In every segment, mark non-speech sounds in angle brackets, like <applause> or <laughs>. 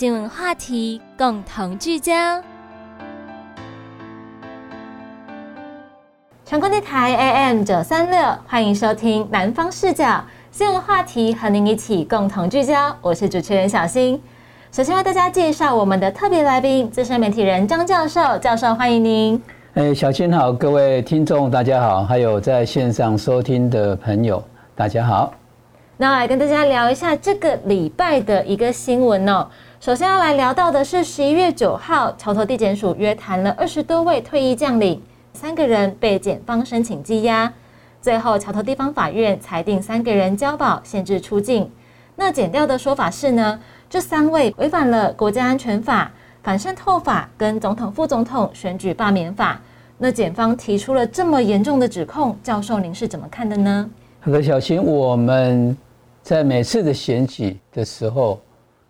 新闻话题共同聚焦，成功电台 AM 九三六，欢迎收听南方视角新闻话题，和您一起共同聚焦。我是主持人小新。首先为大家介绍我们的特别来宾，资深媒体人张教授。教授，欢迎您。哎，小新好，各位听众大家好，还有在线上收听的朋友大家好。那来跟大家聊一下这个礼拜的一个新闻哦。首先要来聊到的是十一月九号，桥头地检署约谈了二十多位退役将领，三个人被检方申请羁押，最后桥头地方法院裁定三个人交保，限制出境。那检调的说法是呢，这三位违反了国家安全法、反渗透法跟总统副总统选举罢免法。那检方提出了这么严重的指控，教授您是怎么看的呢？好的，小新，我们。在每次的选举的时候，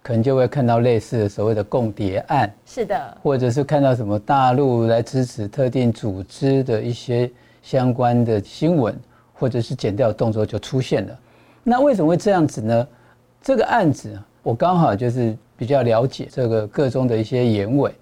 可能就会看到类似的所谓的共谍案，是的，或者是看到什么大陆来支持特定组织的一些相关的新闻，或者是剪掉动作就出现了。那为什么会这样子呢？这个案子我刚好就是比较了解这个各中的一些言委，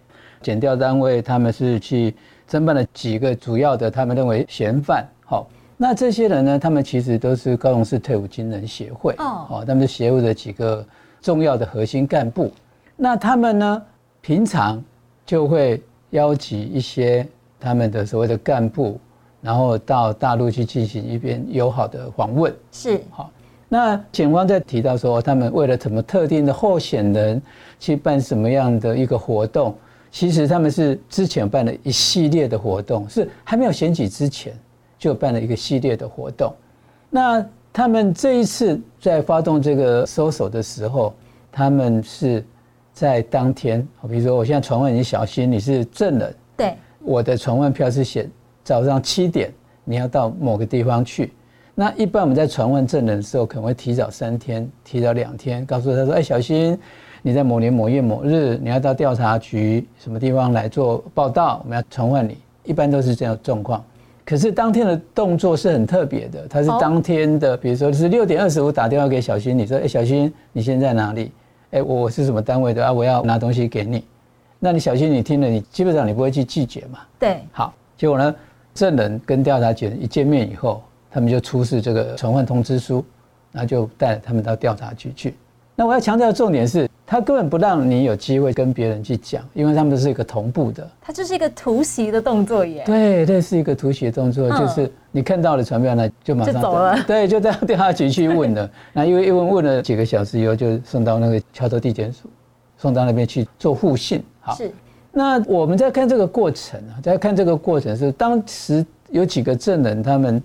剪掉单位他们是去侦办了几个主要的，他们认为嫌犯，好。那这些人呢？他们其实都是高雄市退伍军人协会哦，他们是协会的几个重要的核心干部。那他们呢，平常就会邀集一些他们的所谓的干部，然后到大陆去进行一边友好的访问。是好。那警方在提到说，他们为了什么特定的候选人去办什么样的一个活动？其实他们是之前办了一系列的活动，是还没有选举之前。就办了一个系列的活动，那他们这一次在发动这个搜索的时候，他们是在当天，比如说我现在传唤你小心，你是证人，对，我的传唤票是写早上七点你要到某个地方去，那一般我们在传唤证人的时候，可能会提早三天，提早两天，告诉他说，哎，小心你在某年某月某日你要到调查局什么地方来做报道，我们要传唤你，一般都是这样状况。可是当天的动作是很特别的，他是当天的，比如说是六点二十五打电话给小新，你说：“哎，小新，你现在哪里？哎，我是什么单位的啊？我要拿东西给你。”那你小心，你听了，你基本上你不会去拒绝嘛？对。好，结果呢，证人跟调查局一见面以后，他们就出示这个传唤通知书，然后就带他们到调查局去。那我要强调的重点是。他根本不让你有机会跟别人去讲，因为他们是一个同步的。它就是一个突袭的动作耶。对，这是一个突袭的动作，就是你看到了传票呢，就马上走了。对，就到调查局去问了。<laughs> 那因为一问问了几个小时以后，就送到那个桥头地检署，送到那边去做互信。好，是。那我们在看这个过程啊，在看这个过程是当时有几个证人，他们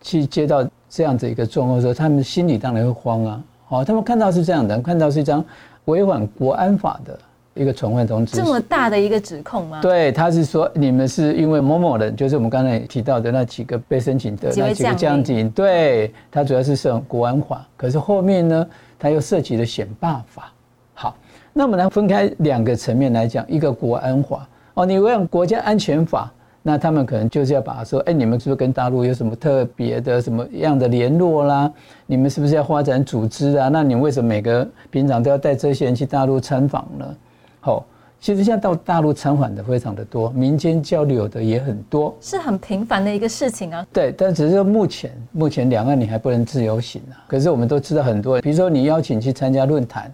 去接到这样子一个状况的时候，他们心里当然会慌啊。哦，他们看到是这样的，看到是一张。违反国安法的一个传唤通知，这么大的一个指控吗？对，他是说你们是因为某某人，就是我们刚才提到的那几个被申请的那几个将军，对他主要是涉国安法，可是后面呢，他又涉及了选罢法。好，那我们来分开两个层面来讲，一个国安法哦，你违反国家安全法。那他们可能就是要把他说，哎，你们是不是跟大陆有什么特别的什么样的联络啦？你们是不是要发展组织啊？那你为什么每个平常都要带这些人去大陆参访呢？好，其实现在到大陆参访的非常的多，民间交流的也很多，是很频繁的一个事情啊。对，但只是说目前目前两岸你还不能自由行啊。可是我们都知道很多，比如说你邀请去参加论坛，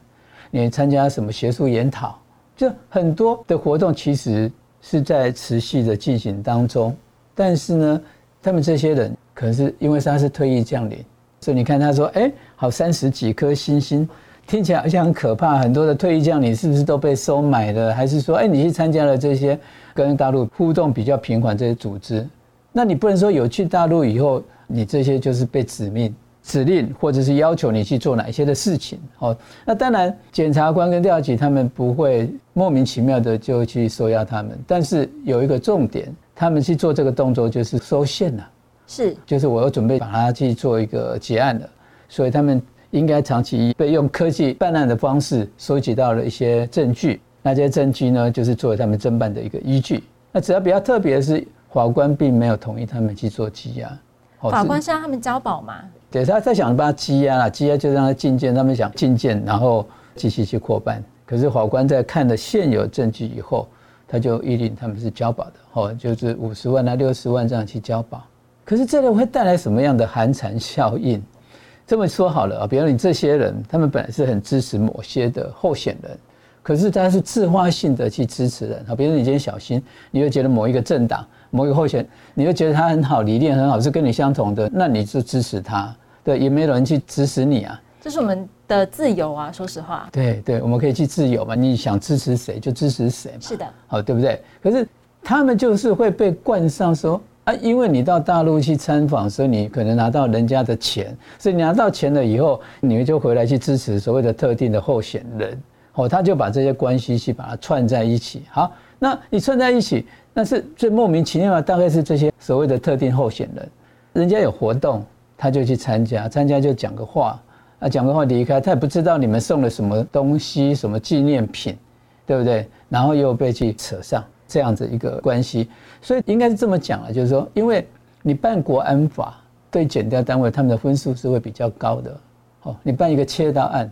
你参加什么学术研讨，就很多的活动其实。是在持续的进行当中，但是呢，他们这些人可能是因为他是退役将领，所以你看他说，哎，好三十几颗星星，听起来好像很可怕。很多的退役将领是不是都被收买了？还是说，哎，你去参加了这些跟大陆互动比较频繁这些组织？那你不能说有去大陆以后，你这些就是被指命、指令，或者是要求你去做哪些的事情？好，那当然，检察官跟调查局他们不会。莫名其妙的就去收押他们。但是有一个重点，他们去做这个动作就是收线了，是，就是我要准备把它去做一个结案了，所以他们应该长期被用科技办案的方式收集到了一些证据，那这些证据呢，就是作为他们侦办的一个依据。那只要比较特别的是，法官并没有同意他们去做羁押。法官是让他们交保吗？对，他在想把他羁押了，羁押就让他进监，他们想进监，然后继续去扩办。可是法官在看了现有证据以后，他就预定他们是交保的，哦，就是五十万啊、六十万这样去交保。可是这个会带来什么样的寒蝉效应？这么说好了啊，比如你这些人，他们本来是很支持某些的候选人，可是他是自发性的去支持人啊。比如你今天小心，你会觉得某一个政党。某一个候选，你又觉得他很好，理念很好，是跟你相同的，那你就支持他。对，也没有人去指使你啊。这是我们的自由啊，说实话。对对，我们可以去自由嘛，你想支持谁就支持谁嘛。是的，好，对不对？可是他们就是会被冠上说啊，因为你到大陆去参访，所以你可能拿到人家的钱，所以你拿到钱了以后，你们就回来去支持所谓的特定的候选人。哦，他就把这些关系去把它串在一起。好，那你串在一起。那是最莫名其妙的大概是这些所谓的特定候选人，人家有活动他就去参加，参加就讲个话，啊讲个话离开，他也不知道你们送了什么东西，什么纪念品，对不对？然后又被去扯上这样子一个关系，所以应该是这么讲了，就是说，因为你办国安法对减掉单位他们的分数是会比较高的，哦，你办一个切刀案，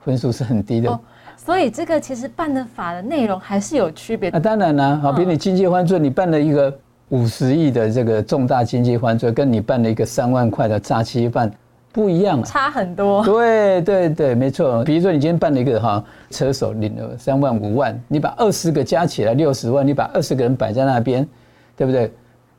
分数是很低的。所以这个其实办的法的内容还是有区别。那当然啦，好，比如你经济犯罪，你办了一个五十亿的这个重大经济犯罪，跟你办了一个三万块的诈欺犯不一样啊，差很多。对对对，没错。比如说你今天办了一个哈车手领了三万五万，你把二十个加起来六十万，你把二十个人摆在那边，对不对？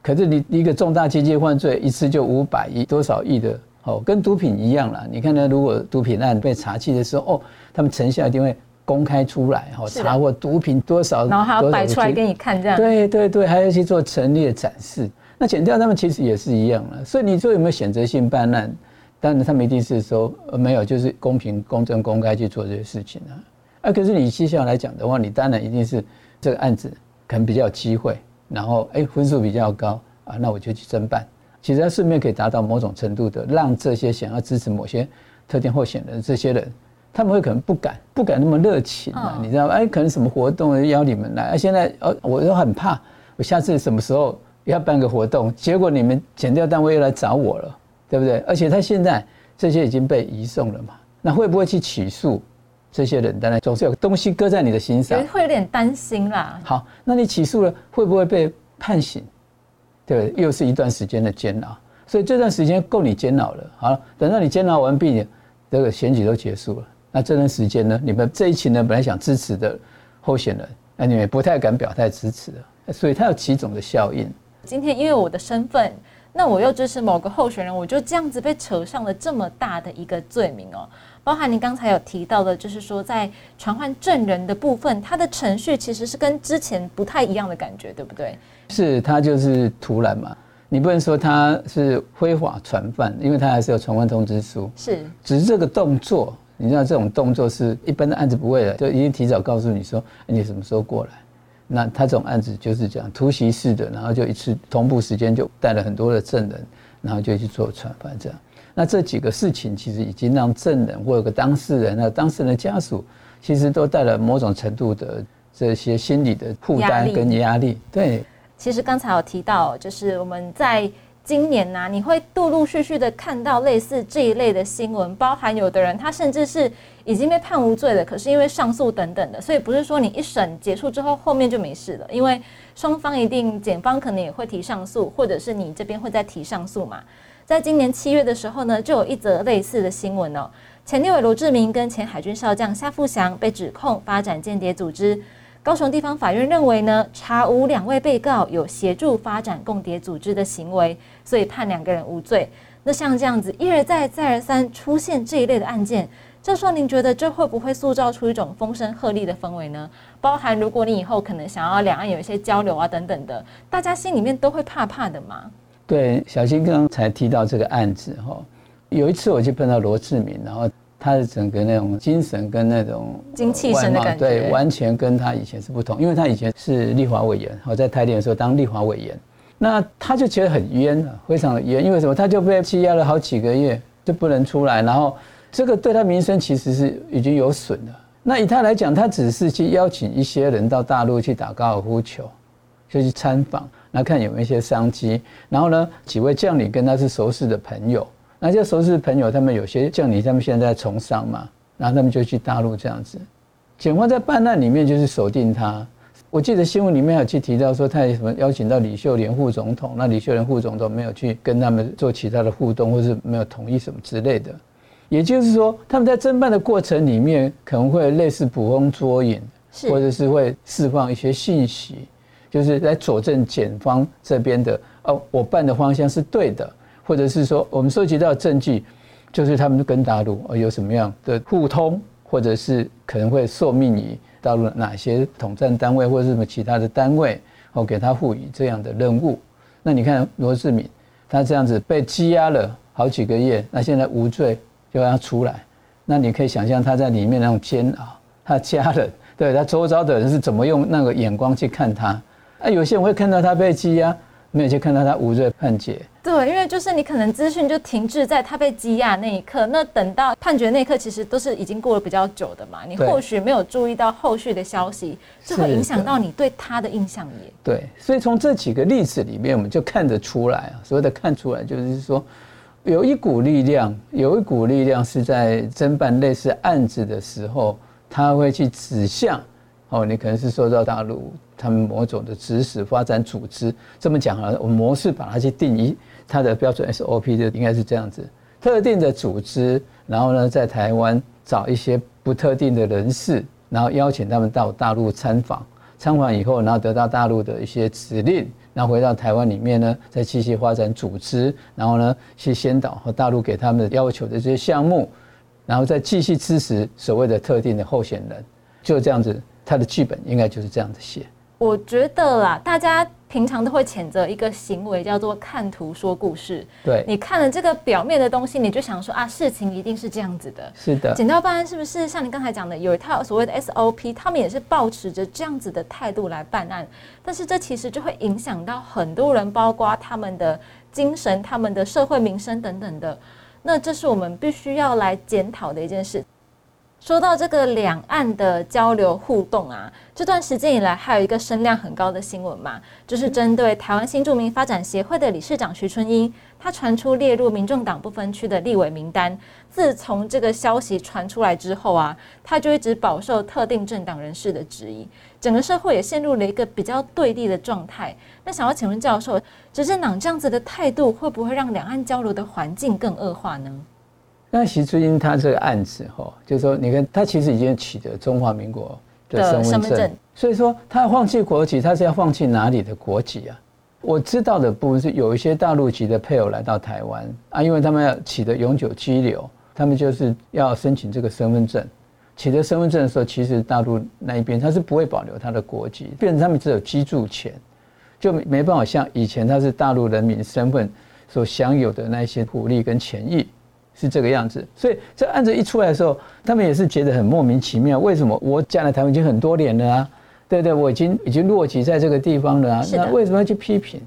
可是你一个重大经济犯罪一次就五百亿多少亿的，哦，跟毒品一样啦。你看呢，如果毒品案被查起的时候，哦，他们成效一定会。公开出来哈，查获毒品多少，然后还要摆出来给你看，这样对对对，还要去做陈列展示。那剪掉他们其实也是一样了，所以你说有没有选择性办案？当然他们一定是说没有，就是公平、公正、公开去做这些事情啊。啊，可是你绩效来讲的话，你当然一定是这个案子可能比较有机会，然后哎分数比较高啊，那我就去侦办。其实它顺便可以达到某种程度的，让这些想要支持某些特定候选人这些人。他们会可能不敢，不敢那么热情啊，你知道吗？哎，可能什么活动邀你们来，哎，现在呃，我都很怕，我下次什么时候要办个活动，结果你们减掉单位又来找我了，对不对？而且他现在这些已经被移送了嘛，那会不会去起诉这些人？当然总是有东西搁在你的心上，会有点担心啦。好，那你起诉了，会不会被判刑？对，又是一段时间的煎熬，所以这段时间够你煎熬了。好，等到你煎熬完毕，这个选举都结束了。那这段时间呢？你们这一群呢本来想支持的候选人，那你们不太敢表态支持了，所以它有几种的效应。今天因为我的身份，那我又支持某个候选人，我就这样子被扯上了这么大的一个罪名哦。包含您刚才有提到的，就是说在传唤证人的部分，它的程序其实是跟之前不太一样的感觉，对不对？是，它就是突然嘛，你不能说他是非法传唤，因为他还是有传唤通知书，是，只是这个动作。你知道这种动作是一般的案子不会的，就已经提早告诉你说你什么时候过来。那他这种案子就是这样突袭式的，然后就一次同步时间就带了很多的证人，然后就去做传唤这样。那这几个事情其实已经让证人或者个当事人那当事人的家属，其实都带了某种程度的这些心理的负担跟压力。对，其实刚才有提到，就是我们在。今年呢，你会陆陆续续的看到类似这一类的新闻，包含有的人他甚至是已经被判无罪了，可是因为上诉等等的，所以不是说你一审结束之后后面就没事了，因为双方一定检方可能也会提上诉，或者是你这边会再提上诉嘛。在今年七月的时候呢，就有一则类似的新闻哦，前六委罗志明跟前海军少将夏富祥被指控发展间谍组织。高雄地方法院认为呢，查无两位被告有协助发展共谍组织的行为，所以判两个人无罪。那像这样子一而再再而三出现这一类的案件，教授您觉得这会不会塑造出一种风声鹤唳的氛围呢？包含如果你以后可能想要两岸有一些交流啊等等的，大家心里面都会怕怕的吗？对，小新刚才提到这个案子哈，有一次我就碰到罗志明，然后。他的整个那种精神跟那种精气神的感觉，对，完全跟他以前是不同。因为他以前是立法委员，我在台联的时候当立法委员，那他就觉得很冤啊，非常的冤。因为什么？他就被羁押了好几个月，就不能出来，然后这个对他名声其实是已经有损了。那以他来讲，他只是去邀请一些人到大陆去打高尔夫球，就去参访，那看有没有一些商机。然后呢，几位将领跟他是熟识的朋友。那些熟识朋友，他们有些像你，他们现在在从商嘛，然后他们就去大陆这样子。检方在办案里面就是锁定他。我记得新闻里面有去提到说，他有什么邀请到李秀莲副总统，那李秀莲副总统没有去跟他们做其他的互动，或是没有同意什么之类的。也就是说，他们在侦办的过程里面，可能会类似捕风捉影，或者是会释放一些信息，就是来佐证检方这边的哦，我办的方向是对的。或者是说，我们收集到证据，就是他们跟大陆有什么样的互通，或者是可能会受命于大陆哪些统战单位，或者什么其他的单位，哦，给他赋予这样的任务。那你看罗志敏，他这样子被羁押了好几个月，那现在无罪就让他出来，那你可以想象他在里面那种煎熬，他家人对他周遭的人是怎么用那个眼光去看他？啊，有些人会看到他被羁押，没有去看到他无罪判决。对，因为就是你可能资讯就停滞在他被羁押那一刻，那等到判决那一刻，其实都是已经过了比较久的嘛。你或许没有注意到后续的消息，这会影响到你对他的印象也。对，所以从这几个例子里面，我们就看得出来啊，所谓的看出来，就是说有一股力量，有一股力量是在侦办类似案子的时候，他会去指向哦，你可能是受到大陆他们某种的指使发展组织。这么讲啊，我们模式把它去定义。它的标准 SOP 就应该是这样子：特定的组织，然后呢，在台湾找一些不特定的人士，然后邀请他们到大陆参访。参访以后，然后得到大陆的一些指令，然后回到台湾里面呢，再继续发展组织，然后呢，去先导和大陆给他们要求的这些项目，然后再继续支持所谓的特定的候选人。就这样子，他的剧本应该就是这样子写。我觉得啦，大家。平常都会谴责一个行为叫做看图说故事。对，你看了这个表面的东西，你就想说啊，事情一定是这样子的。是的，检调办案是不是像你刚才讲的，有一套所谓的 SOP，他们也是保持着这样子的态度来办案。但是这其实就会影响到很多人，包括他们的精神、他们的社会名声等等的。那这是我们必须要来检讨的一件事。说到这个两岸的交流互动啊，这段时间以来还有一个声量很高的新闻嘛，就是针对台湾新住民发展协会的理事长徐春英，他传出列入民众党不分区的立委名单。自从这个消息传出来之后啊，他就一直饱受特定政党人士的质疑，整个社会也陷入了一个比较对立的状态。那想要请问教授，执政党这样子的态度，会不会让两岸交流的环境更恶化呢？那徐春英他这个案子哈，就是说，你看他其实已经取得中华民国的身份证，所以说他要放弃国籍，他是要放弃哪里的国籍啊？我知道的部分是有一些大陆籍的配偶来到台湾啊，因为他们要取得永久居留，他们就是要申请这个身份证。取得身份证的时候，其实大陆那一边他是不会保留他的国籍，变成他们只有居住权，就没办法像以前他是大陆人民身份所享有的那些福利跟权益。是这个样子，所以这案子一出来的时候，他们也是觉得很莫名其妙。为什么我讲了台湾已经很多年了啊？对不对？我已经已经落籍在这个地方了啊？那为什么要去批评？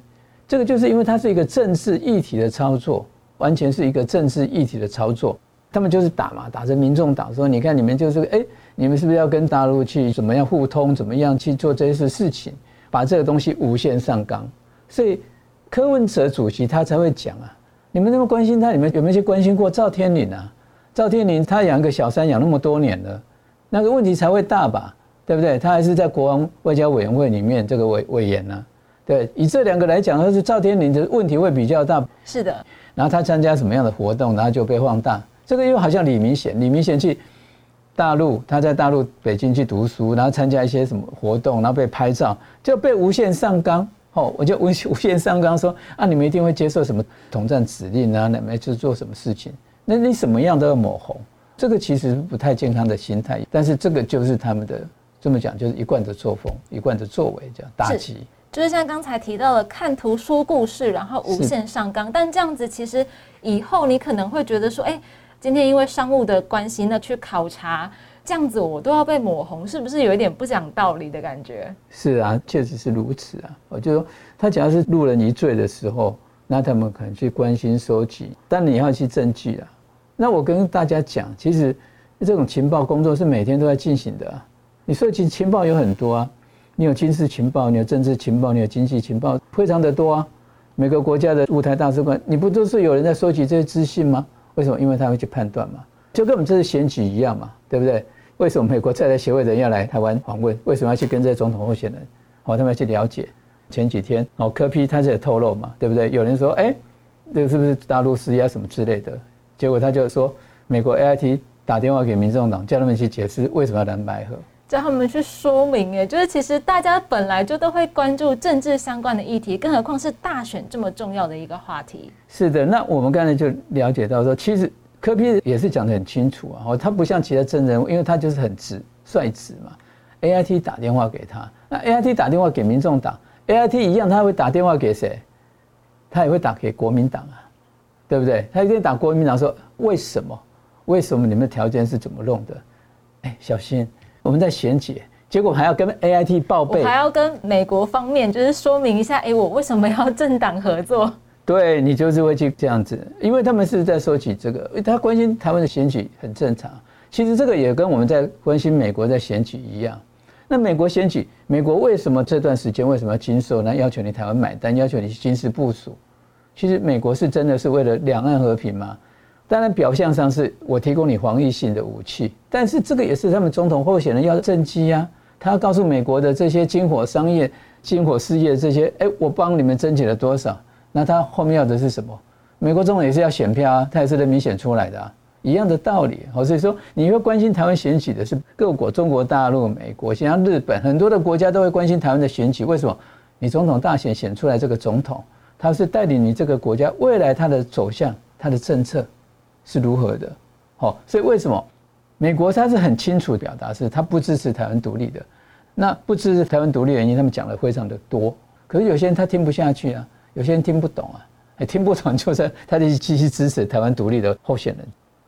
这个就是因为它是一个政治议题的操作，完全是一个政治议题的操作。他们就是打嘛，打着民众党说，你看你们就是哎，你们是不是要跟大陆去怎么样互通，怎么样去做这些事情，把这个东西无限上纲。所以柯文哲主席他才会讲啊。你们那么关心他，你们有没有去关心过赵天麟啊？赵天麟他养个小三养那么多年了，那个问题才会大吧？对不对？他还是在国王外交委员会里面这个委委员呢。对，以这两个来讲，他是赵天麟的问题会比较大。是的。然后他参加什么样的活动，然后就被放大。这个又好像李明显，李明显去大陆，他在大陆北京去读书，然后参加一些什么活动，然后被拍照，就被无限上纲。哦，我就无无限上纲说啊，你们一定会接受什么统战指令啊？你们去做什么事情？那你什么样都要抹红，这个其实不太健康的心态。但是这个就是他们的这么讲，就是一贯的作风，一贯的作为，这样打击。就是像刚才提到了看图说故事，然后无限上纲。但这样子其实以后你可能会觉得说，哎。今天因为商务的关系那去考察，这样子我都要被抹红，是不是有一点不讲道理的感觉？是啊，确实是如此啊。我就说，他假如是路人一醉的时候，那他们可能去关心收集，但你要去证据啊。那我跟大家讲，其实这种情报工作是每天都在进行的。你收集情报有很多啊，你有军事情报，你有政治情报，你有经济情报，非常的多啊。每个国家的舞台大使馆，你不都是有人在收集这些资讯吗？为什么？因为他会去判断嘛，就跟我们这次选举一样嘛，对不对？为什么美国在台协会的人要来台湾访问？为什么要去跟这些总统候选人？哦，他们要去了解。前几天，哦，柯批他也透露嘛，对不对？有人说，哎，这个是不是大陆施压什么之类的？结果他就说，美国 A I T 打电话给民众党，叫他们去解释为什么要蓝白河。叫他们去说明，哎，就是其实大家本来就都会关注政治相关的议题，更何况是大选这么重要的一个话题。是的，那我们刚才就了解到说，其实柯批也是讲得很清楚啊，他不像其他真人，因为他就是很直率直嘛。A I T 打电话给他，那 A I T 打电话给民众党，A I T 一样，他会打电话给谁？他也会打给国民党啊，对不对？他一定打国民党说，为什么？为什么你们的条件是怎么弄的？哎，小心。我们在选解，结果还要跟 A I T 报备，还要跟美国方面就是说明一下，哎，我为什么要政党合作？对你就是会去这样子，因为他们是在说起这个，他关心台湾的选举很正常。其实这个也跟我们在关心美国在选举一样。那美国选举，美国为什么这段时间为什么要经受呢？要求你台湾买单，要求你军事部署？其实美国是真的是为了两岸和平吗？当然，表象上是我提供你防御性的武器，但是这个也是他们总统候选人要政绩啊。他要告诉美国的这些军火商业、军火事业这些，哎，我帮你们争取了多少？那他后面要的是什么？美国总统也是要选票啊，他也是人民选出来的，一样的道理。好所以说，你会关心台湾选举的是各国，中国大陆、美国，像日本，很多的国家都会关心台湾的选举。为什么？你总统大选选出来这个总统，他是带领你这个国家未来他的走向、他的政策。是如何的？好，所以为什么美国他是很清楚表达，是他不支持台湾独立的。那不支持台湾独立原因，他们讲的非常的多。可是有些人他听不下去啊，有些人听不懂啊，也 <laughs> 听不懂，就是他就继续支持台湾独立的候选人。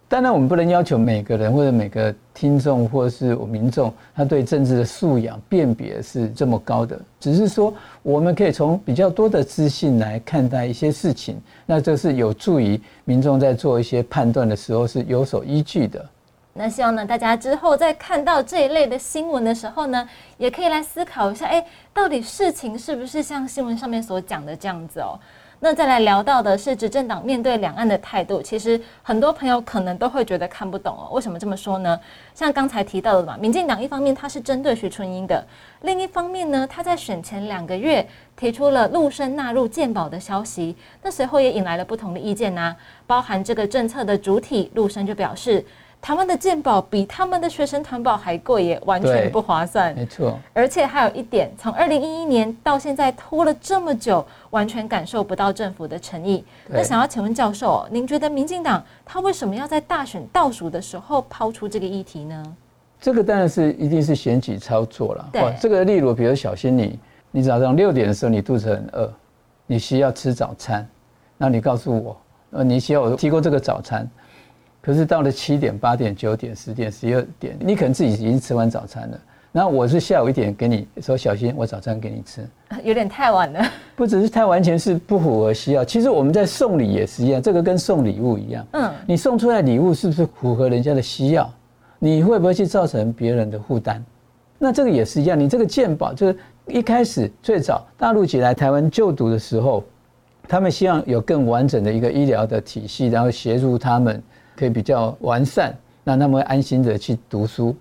当然，我们不能要求每个人或者每个听众或者是民众，他对政治的素养辨别是这么高的。只是说，我们可以从比较多的资讯来看待一些事情，那这是有助于民众在做一些判断的时候是有所依据的。那希望呢，大家之后在看到这一类的新闻的时候呢，也可以来思考一下，哎，到底事情是不是像新闻上面所讲的这样子哦？那再来聊到的是执政党面对两岸的态度，其实很多朋友可能都会觉得看不懂哦。为什么这么说呢？像刚才提到的嘛，民进党一方面它是针对徐春英的，另一方面呢，他在选前两个月提出了陆生纳入健保的消息，那随后也引来了不同的意见呐。包含这个政策的主体陆生就表示。台湾的健保比他们的学生团保还贵耶，完全不划算。没错，而且还有一点，从二零一一年到现在拖了这么久，完全感受不到政府的诚意。那想要请问教授，您觉得民进党他为什么要在大选倒数的时候抛出这个议题呢？这个当然是一定是选举操作了。对，这个例如，比如小心你，你早上六点的时候你肚子很饿，你需要吃早餐，那你告诉我，呃，你需要我提供这个早餐。可是到了七点、八点、九点、十点、十二点，你可能自己已经吃完早餐了。然后我是下午一点给你说，小心我早餐给你吃，<laughs> 有点太晚了。不只是太完全是不符合需要，其实我们在送礼也是一样，这个跟送礼物一样。嗯，你送出来礼物是不是符合人家的需要？你会不会去造成别人的负担？那这个也是一样，你这个健保就是一开始最早大陆籍来台湾就读的时候，他们希望有更完整的一个医疗的体系，然后协助他们。可以比较完善，让他们会安心的去读书。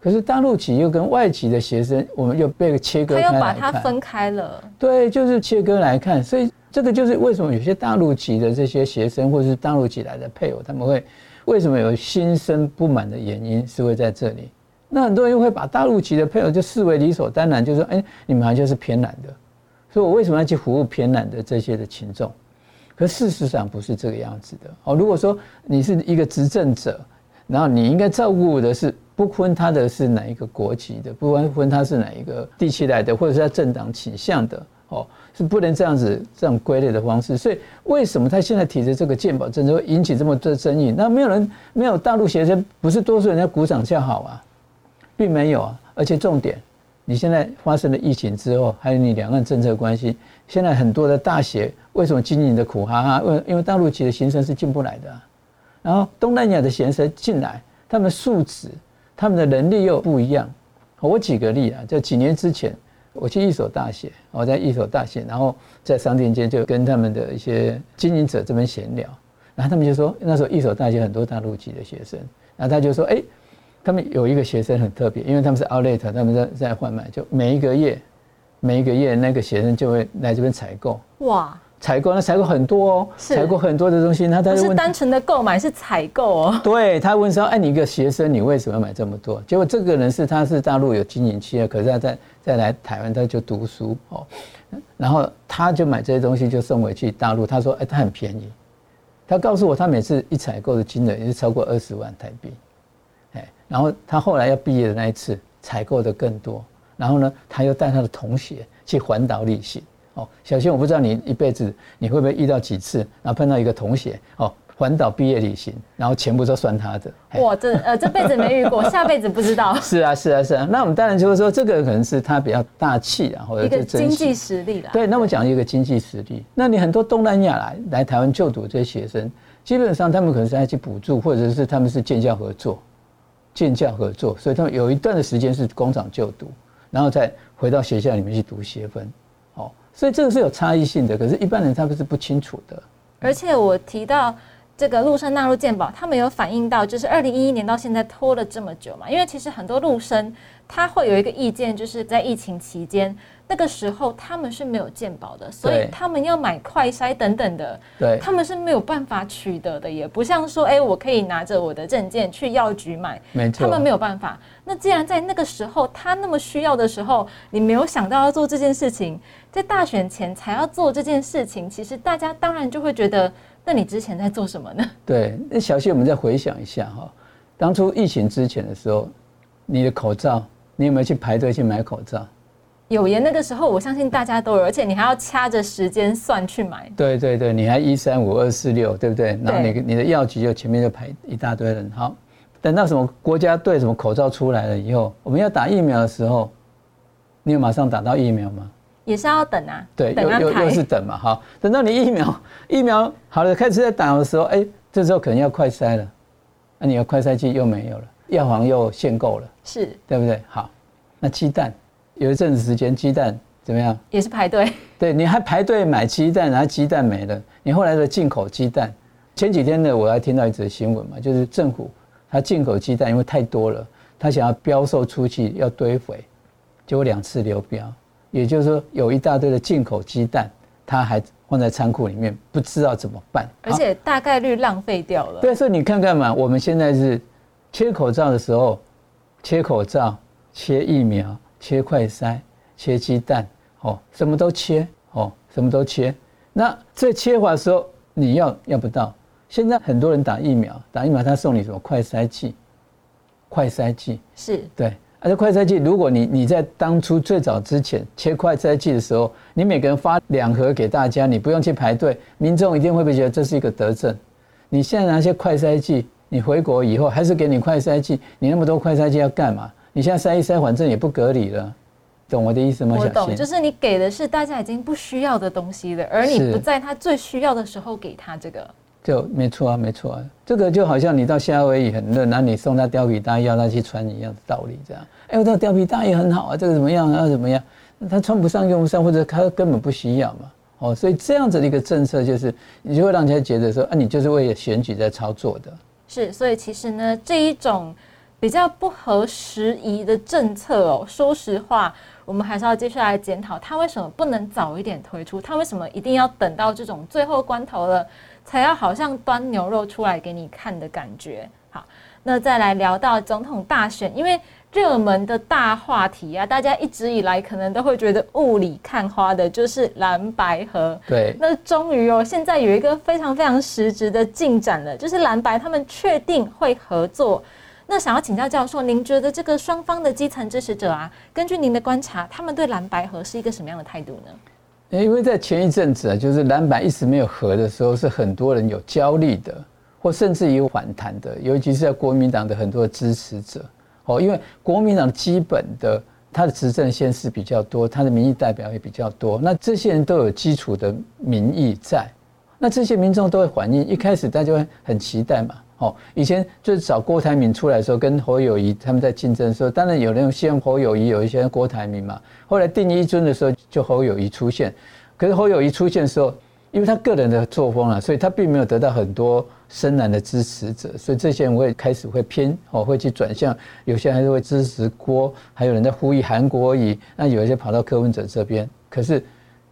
可是大陆籍又跟外籍的学生，我们又被切割开来他又把它分开了。对，就是切割来看。所以这个就是为什么有些大陆籍的这些学生，或者是大陆籍来的配偶，他们会为什么有心生不满的原因，是会在这里。那很多人会把大陆籍的配偶就视为理所当然，就说：“哎，你们好像是偏蓝的，所以我为什么要去服务偏蓝的这些的群众？”可事实上不是这个样子的哦。如果说你是一个执政者，然后你应该照顾的是不分他的是哪一个国籍的，不分他是哪一个地区来的，或者是他政党倾向的，哦，是不能这样子这样归类的方式。所以为什么他现在提的这个鉴宝政策会引起这么多争议？那没有人没有大陆学生，不是多数人在鼓掌叫好啊，并没有啊。而且重点，你现在发生了疫情之后，还有你两岸政策关系，现在很多的大学为什么经营的苦哈哈？为因为大陆籍的学生是进不来的，然后东南亚的学生进来，他们素质、他们的能力又不一样。我举个例啊，就几年之前，我去一所大学，我在一所大学，然后在商店街就跟他们的一些经营者这边闲聊，然后他们就说，那时候一所大学很多大陆籍的学生，然后他就说，哎，他们有一个学生很特别，因为他们是 Outlet，他们在在贩卖，就每一个月，每一个月那个学生就会来这边采购，哇。采购，那采购很多哦，采购很多的东西，那他就不是单纯的购买，是采购哦。对他问说：“哎，你一个学生，你为什么要买这么多？”结果这个人是他是大陆有经营企业，可是他在再来台湾他就读书哦，然后他就买这些东西就送回去大陆。他说：“哎，他很便宜。”他告诉我，他每次一采购的金额也是超过二十万台币。哎，然后他后来要毕业的那一次采购的更多，然后呢，他又带他的同学去环岛旅行。哦，小新，我不知道你一辈子你会不会遇到几次，然后碰到一个同学，哦，环岛毕业旅行，然后全部都算他的。哇，这呃这辈子没遇过，<laughs> 下辈子不知道。是啊，是啊，是啊。那我们当然就是说，这个可能是他比较大气啊，或者一个经济实力啦。对，那我讲一个经济实力，那你很多东南亚来来台湾就读这些学生，基本上他们可能是要去补助，或者是他们是建教合作，建教合作，所以他们有一段的时间是工厂就读，然后再回到学校里面去读学分。所以这个是有差异性的，可是一般人他们是不清楚的。而且我提到这个陆生纳入健保，他们有反映到，就是二零一一年到现在拖了这么久嘛？因为其实很多陆生他会有一个意见，就是在疫情期间。那个时候他们是没有健保的，所以他们要买快筛等等的，对，他们是没有办法取得的，也不像说，哎，我可以拿着我的证件去药局买，没错，他们没有办法。那既然在那个时候他那么需要的时候，你没有想到要做这件事情，在大选前才要做这件事情，其实大家当然就会觉得，那你之前在做什么呢？<laughs> 对，那小谢，我们再回想一下哈，当初疫情之前的时候，你的口罩，你有没有去排队去买口罩？有耶，那个时候我相信大家都有，而且你还要掐着时间算去买。对对对，你还一三五二四六，对不对？然后你你的药局就前面就排一大堆人。好，等到什么国家队什么口罩出来了以后，我们要打疫苗的时候，你有马上打到疫苗吗？也是要等啊。对，又又又是等嘛。好，等到你疫苗 <laughs> 疫苗好了开始在打的时候，哎，这时候可能要快筛了，那你的快筛剂又没有了，药房又限购了，是对不对？好，那鸡蛋。有一阵子时间，鸡蛋怎么样？也是排队。<laughs> 对，你还排队买鸡蛋，然后鸡蛋没了。你后来的进口鸡蛋，前几天呢，我还听到一则新闻嘛，就是政府它进口鸡蛋因为太多了，它想要标售出去要堆肥，结果两次流标。也就是说，有一大堆的进口鸡蛋，它还放在仓库里面，不知道怎么办。而且大概率浪费掉了。对，所以你看看嘛，我们现在是切口罩的时候，切口罩，切疫苗。切快筛，切鸡蛋，哦，什么都切，哦，什么都切。那这切法的时候，你要要不到。现在很多人打疫苗，打疫苗他送你什么快筛剂？快筛剂是对，而且快筛剂，如果你你在当初最早之前切快筛剂的时候，你每个人发两盒给大家，你不用去排队，民众一定会不会觉得这是一个德政？你现在拿些快筛剂，你回国以后还是给你快筛剂，你那么多快筛剂要干嘛？你现在塞一塞，反正也不隔离了，懂我的意思吗？我懂，就是你给的是大家已经不需要的东西了，而你不在他最需要的时候给他这个，就没错啊，没错啊，这个就好像你到夏威夷很热，然后你送他貂皮大衣要他去穿一样的道理，这样。哎，我这个貂皮大衣很好啊，这个怎么样啊？怎么样？他穿不上用不上，或者他根本不需要嘛。哦，所以这样子的一个政策，就是你就会让人家觉得说，啊，你就是为了选举在操作的。是，所以其实呢，这一种。比较不合时宜的政策哦，说实话，我们还是要接下来检讨，他为什么不能早一点推出？他为什么一定要等到这种最后关头了，才要好像端牛肉出来给你看的感觉？好，那再来聊到总统大选，因为热门的大话题啊，大家一直以来可能都会觉得雾里看花的，就是蓝白河。对，那终于哦，现在有一个非常非常实质的进展了，就是蓝白他们确定会合作。那想要请教教授，您觉得这个双方的基层支持者啊，根据您的观察，他们对蓝白河是一个什么样的态度呢？因为在前一阵子啊，就是蓝白一直没有合的时候，是很多人有焦虑的，或甚至有反弹的，尤其是在国民党的很多支持者哦，因为国民党基本的他的执政县市比较多，他的民意代表也比较多，那这些人都有基础的民意在，那这些民众都会反映，一开始大家会很期待嘛。哦，以前就是找郭台铭出来的时候，跟侯友谊他们在竞争的时候，当然有人先侯友谊，有一些郭台铭嘛。后来定一尊的时候，就侯友谊出现。可是侯友谊出现的时候，因为他个人的作风啊，所以他并没有得到很多深蓝的支持者，所以这些人会开始会偏哦，会去转向，有些还是会支持郭，还有人在呼吁韩国瑜，那有一些跑到柯文哲这边。可是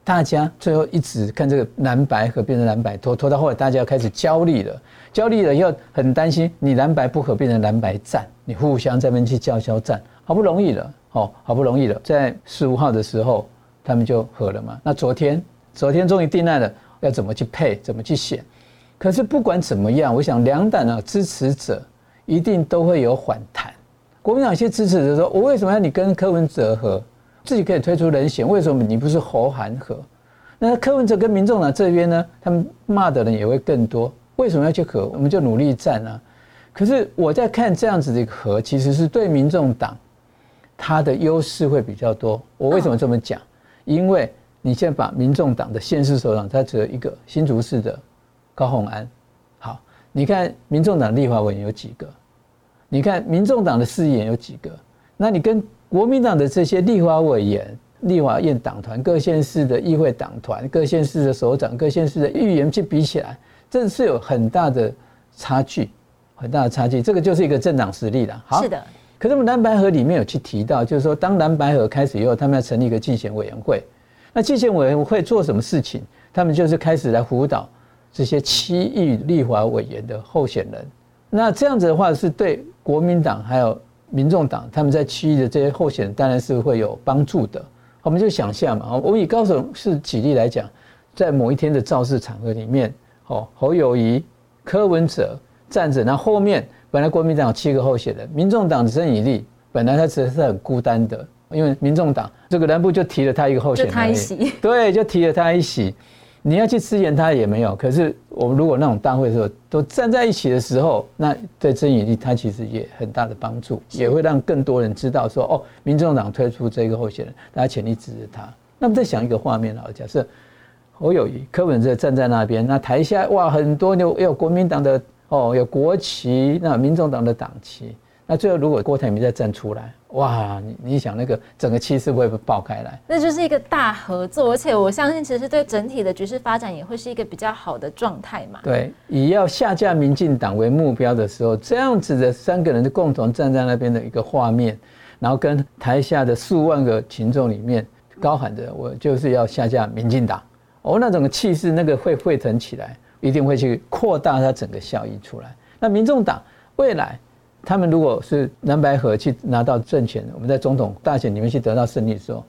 大家最后一直看这个蓝白合变成蓝白拖，拖到后来大家要开始焦虑了。焦虑了以后，很担心你蓝白不合变成蓝白战，你互相这边去叫嚣战，好不容易了，哦，好不容易了，在十五号的时候他们就合了嘛。那昨天，昨天终于定案了，要怎么去配，怎么去选？可是不管怎么样，我想两党的支持者一定都会有反弹。国民党一些支持者说：“我为什么要你跟柯文哲合？自己可以推出人选，为什么你不是侯韩和？”那柯文哲跟民众党这边呢，他们骂的人也会更多。为什么要去和？我们就努力战啊！可是我在看这样子的一个和，其实是对民众党他的优势会比较多。我为什么这么讲？因为你现在把民众党的现市首长，他只有一个新竹市的高鸿安。好，你看民众党立法委员有几个？你看民众党的市议员有几个？那你跟国民党的这些立法委员、立法院党团、各县市的议会党团、各县市的首长、各县市的议员去比起来？这是有很大的差距，很大的差距。这个就是一个政党实力了。好，是的。可是我们蓝白河里面有去提到，就是说，当蓝白河开始以后，他们要成立一个竞选委员会。那竞选委员会做什么事情？他们就是开始来辅导这些七亿立法委员的候选人。那这样子的话，是对国民党还有民众党他们在区域的这些候选人，当然是会有帮助的。我们就想象嘛，我以高雄市举例来讲，在某一天的造势场合里面。哦，侯友谊、柯文哲站着，那后面本来国民党有七个候选人，民众党只剩一例本来他其实是很孤单的，因为民众党这个南部就提了他一个候选人，他一席，对，就提了他一席。你要去支援他也没有。可是我们如果那种大会的时候都站在一起的时候，那对曾以立他其实也很大的帮助，也会让更多人知道说，哦，民众党推出这个候选人，大家全力支持他。那么再想一个画面啊，假设。侯友谊、柯文哲站在那边，那台下哇，很多有有国民党的哦，有国旗，那民众党的党旗。那最后如果郭台铭再站出来，哇，你你想那个整个气势会不会爆开来？那就是一个大合作，而且我相信其实对整体的局势发展也会是一个比较好的状态嘛。对，以要下架民进党为目标的时候，这样子的三个人的共同站在那边的一个画面，然后跟台下的数万个群众里面高喊着：“我就是要下架民进党。”哦，那种气势，那个会沸腾起来，一定会去扩大它整个效益出来。那民众党未来，他们如果是蓝白合去拿到政权，我们在总统大选里面去得到胜利的时候，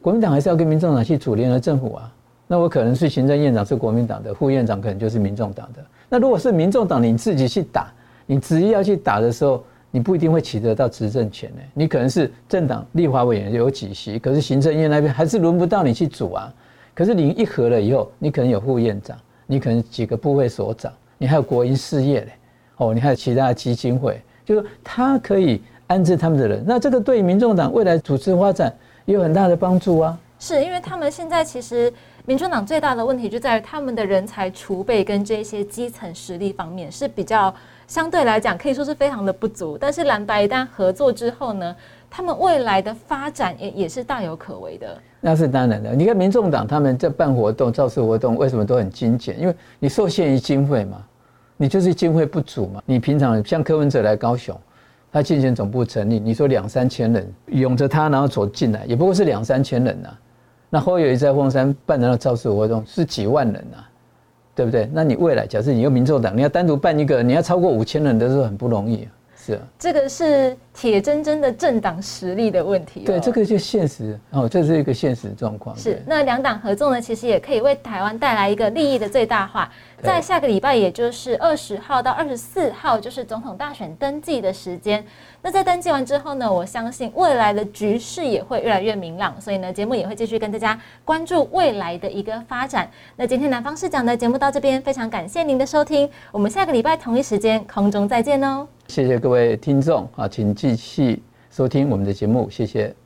国民党还是要跟民众党去组联合政府啊。那我可能是行政院长是国民党的，副院长可能就是民众党的。那如果是民众党你自己去打，你执意要去打的时候，你不一定会取得到执政权呢。你可能是政党立法委员有几席，可是行政院那边还是轮不到你去组啊。可是你一合了以后，你可能有副院长，你可能几个部会所长，你还有国营事业嘞，哦，你还有其他的基金会，就是他可以安置他们的人，那这个对民众党未来组织发展也有很大的帮助啊。是因为他们现在其实民众党最大的问题就在于他们的人才储备跟这些基层实力方面是比较相对来讲可以说是非常的不足。但是蓝白一旦合作之后呢，他们未来的发展也也是大有可为的。那是当然的。你看，民众党他们在办活动、造势活动，为什么都很精简？因为你受限于经费嘛，你就是经费不足嘛。你平常像柯文哲来高雄，他竞选总部成立，你说两三千人拥着他，然后走进来，也不过是两三千人呐。那后有一在凤山办的那造势活动是几万人呐，对不对？那你未来假设你用民众党，你要单独办一个，你要超过五千人，都是很不容易。是啊，这个是铁铮铮的政党实力的问题。对，这个就现实哦，这是一个现实状况。是，那两党合作呢，其实也可以为台湾带来一个利益的最大化。在下个礼拜，也就是二十号到二十四号，就是总统大选登记的时间。那在登记完之后呢，我相信未来的局势也会越来越明朗。所以呢，节目也会继续跟大家关注未来的一个发展。那今天南方市长的节目到这边，非常感谢您的收听。我们下个礼拜同一时间空中再见哦。谢谢各位听众啊，请继续收听我们的节目，谢谢。